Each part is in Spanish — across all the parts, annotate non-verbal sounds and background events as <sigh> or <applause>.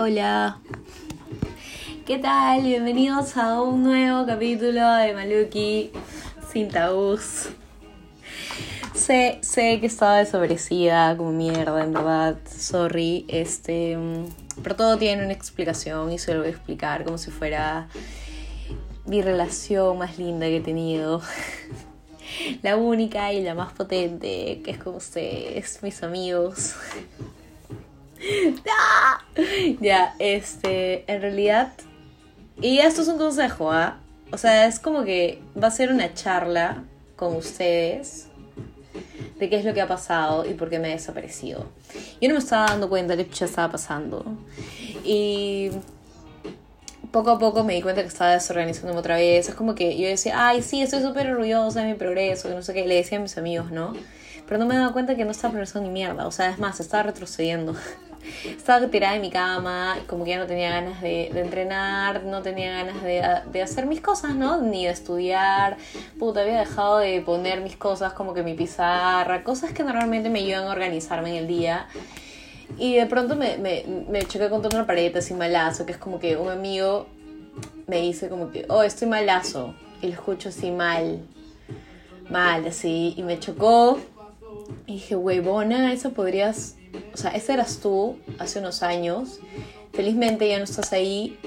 Hola. ¿Qué tal? Bienvenidos a un nuevo capítulo de Maluki sin tabús. Sé, sé que estaba desobrecida como mierda, en verdad. Sorry. Este. Pero todo tiene una explicación y se lo voy a explicar como si fuera mi relación más linda que he tenido. <laughs> La única y la más potente, que es con ustedes, mis amigos. <laughs> Ya, este, en realidad, y esto es un consejo, ¿ah? O sea, es como que va a ser una charla con ustedes de qué es lo que ha pasado y por qué me he desaparecido. Yo no me estaba dando cuenta de que ya estaba pasando. Y poco a poco me di cuenta que estaba desorganizándome otra vez. Es como que yo decía, ay, sí, estoy súper orgullosa de mi progreso, que no sé qué. Le decía a mis amigos, ¿no? Pero no me daba cuenta que no estaba progresando ni mierda. O sea, es más, estaba retrocediendo. <laughs> estaba tirada en mi cama, como que ya no tenía ganas de, entrenar, no tenía ganas de, hacer mis cosas, ¿no? Ni de estudiar. Puta, había dejado de poner mis cosas como que mi pizarra, cosas que normalmente me ayudan a organizarme en el día. Y de pronto me, me, me choqué contra una pared así malazo, que es como que un amigo me dice como que, oh, estoy malazo. Y lo escucho así mal, mal, así. Y me chocó. Y dije, huevona, eso podrías o sea, ese eras tú hace unos años. Felizmente ya no estás ahí,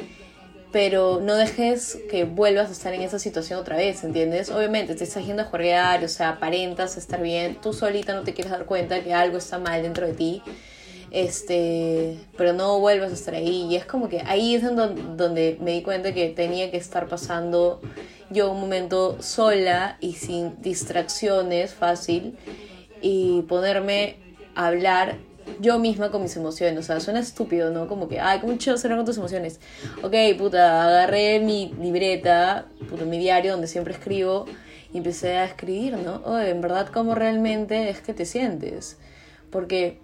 pero no dejes que vuelvas a estar en esa situación otra vez, ¿entiendes? Obviamente te estás yendo a o sea, aparentas estar bien, tú solita no te quieres dar cuenta que algo está mal dentro de ti, este, pero no vuelvas a estar ahí. Y es como que ahí es donde, donde me di cuenta que tenía que estar pasando yo un momento sola y sin distracciones fácil y ponerme a hablar yo misma con mis emociones. O sea, suena estúpido, ¿no? Como que, ay, ¿cómo chido será con tus emociones? Ok, puta, agarré mi libreta, puta, mi diario donde siempre escribo y empecé a escribir, ¿no? Oye, en verdad, ¿cómo realmente es que te sientes? Porque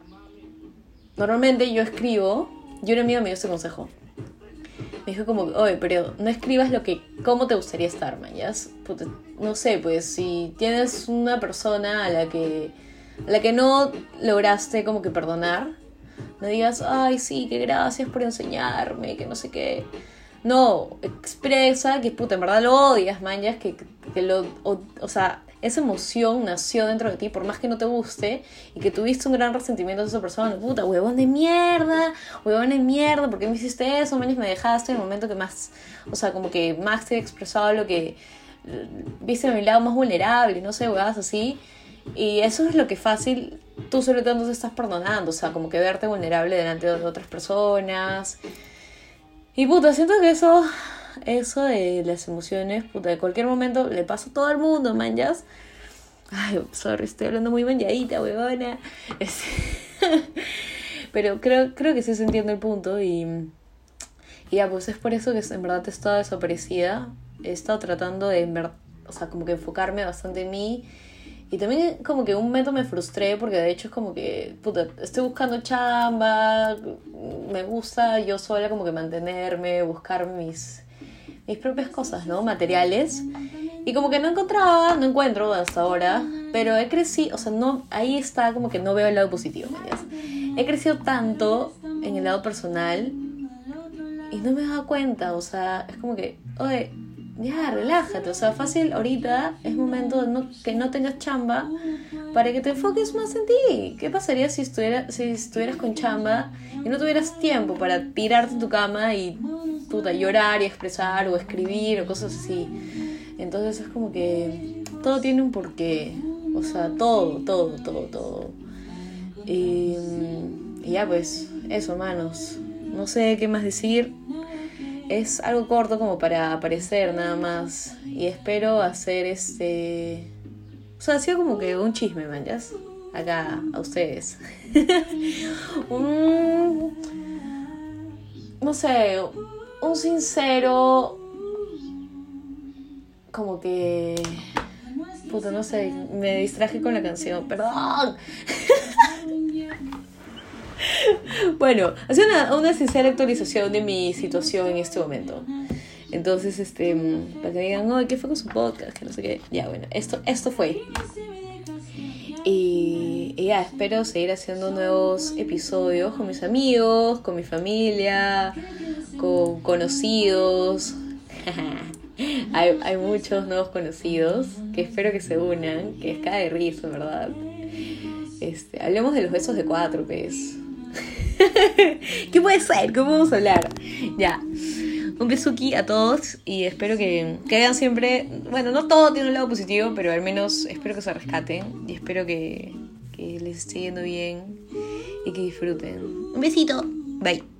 normalmente yo escribo, yo un amigo me dio este consejo. Me dijo como, oye, pero no escribas lo que, cómo te gustaría estar, man, no sé, pues si tienes una persona a la que la que no lograste como que perdonar, no digas, ay, sí, que gracias por enseñarme, que no sé qué. No, expresa que puta, en verdad lo odias, man, que, que lo, o, sea, esa emoción nació dentro de ti, por más que no te guste, y que tuviste un gran resentimiento de esa persona, puta, huevón de mierda, huevón de mierda, ¿por qué me hiciste eso? Man, me dejaste en el momento que más, o sea, como que más te he expresado lo que, viste mi lado más vulnerable, no sé, huevadas así, y eso es lo que fácil tú sobre todo te estás perdonando, o sea, como que verte vulnerable delante de otras personas. Y puta, siento que eso, eso de las emociones, puta, de cualquier momento le pasa a todo el mundo, man, ya. Ay, sorry, estoy hablando muy manjadita, huevona. <laughs> Pero creo, creo que sí se entiende el punto y, y ya, pues es por eso que en verdad he estado desaparecida. He estado tratando de, o sea, como que enfocarme bastante en mí y también como que un momento me frustré porque de hecho es como que, puta, estoy buscando chamba, me gusta yo sola como que mantenerme, buscar mis, mis propias cosas, ¿no? Materiales. Y como que no encontraba, no encuentro hasta ahora, pero he crecido, o sea, no, ahí está como que no veo el lado positivo, ¿me He crecido tanto en el lado personal y no me he dado cuenta, o sea, es como que, oye, ya, relájate, o sea, fácil, ahorita es momento de no, que no tengas chamba para que te enfoques más en ti. ¿Qué pasaría si, estuviera, si estuvieras con chamba y no tuvieras tiempo para tirarte en tu cama y puta, llorar y expresar o escribir o cosas así? Entonces es como que todo tiene un porqué, o sea, todo, todo, todo, todo. Y, ya pues, eso, hermanos. No sé qué más decir es algo corto como para aparecer nada más. Y espero hacer este. O sea, ha sido como que un chisme, man, Acá, a ustedes. <laughs> un. No sé, un sincero. Como que. Puta, no sé, me distraje con la canción, perdón. <laughs> bueno, hace una, una sincera actualización de mi situación en este momento. Entonces, este, para que digan, oh, ¿qué fue con su podcast? Que no sé qué. Ya, bueno, esto, esto fue. Y ya, espero seguir haciendo nuevos episodios con mis amigos, con mi familia, con conocidos. <laughs> hay, hay muchos nuevos conocidos que espero que se unan, que es cada de risa, ¿verdad? Este, hablemos de los besos de cuatro, pues. <laughs> ¿Qué puede ser? ¿Cómo vamos a hablar? Ya. Un besuki a todos y espero que, que vean siempre. Bueno, no todo tiene un lado positivo, pero al menos espero que se rescaten y espero que, que les esté yendo bien y que disfruten. Un besito. Bye.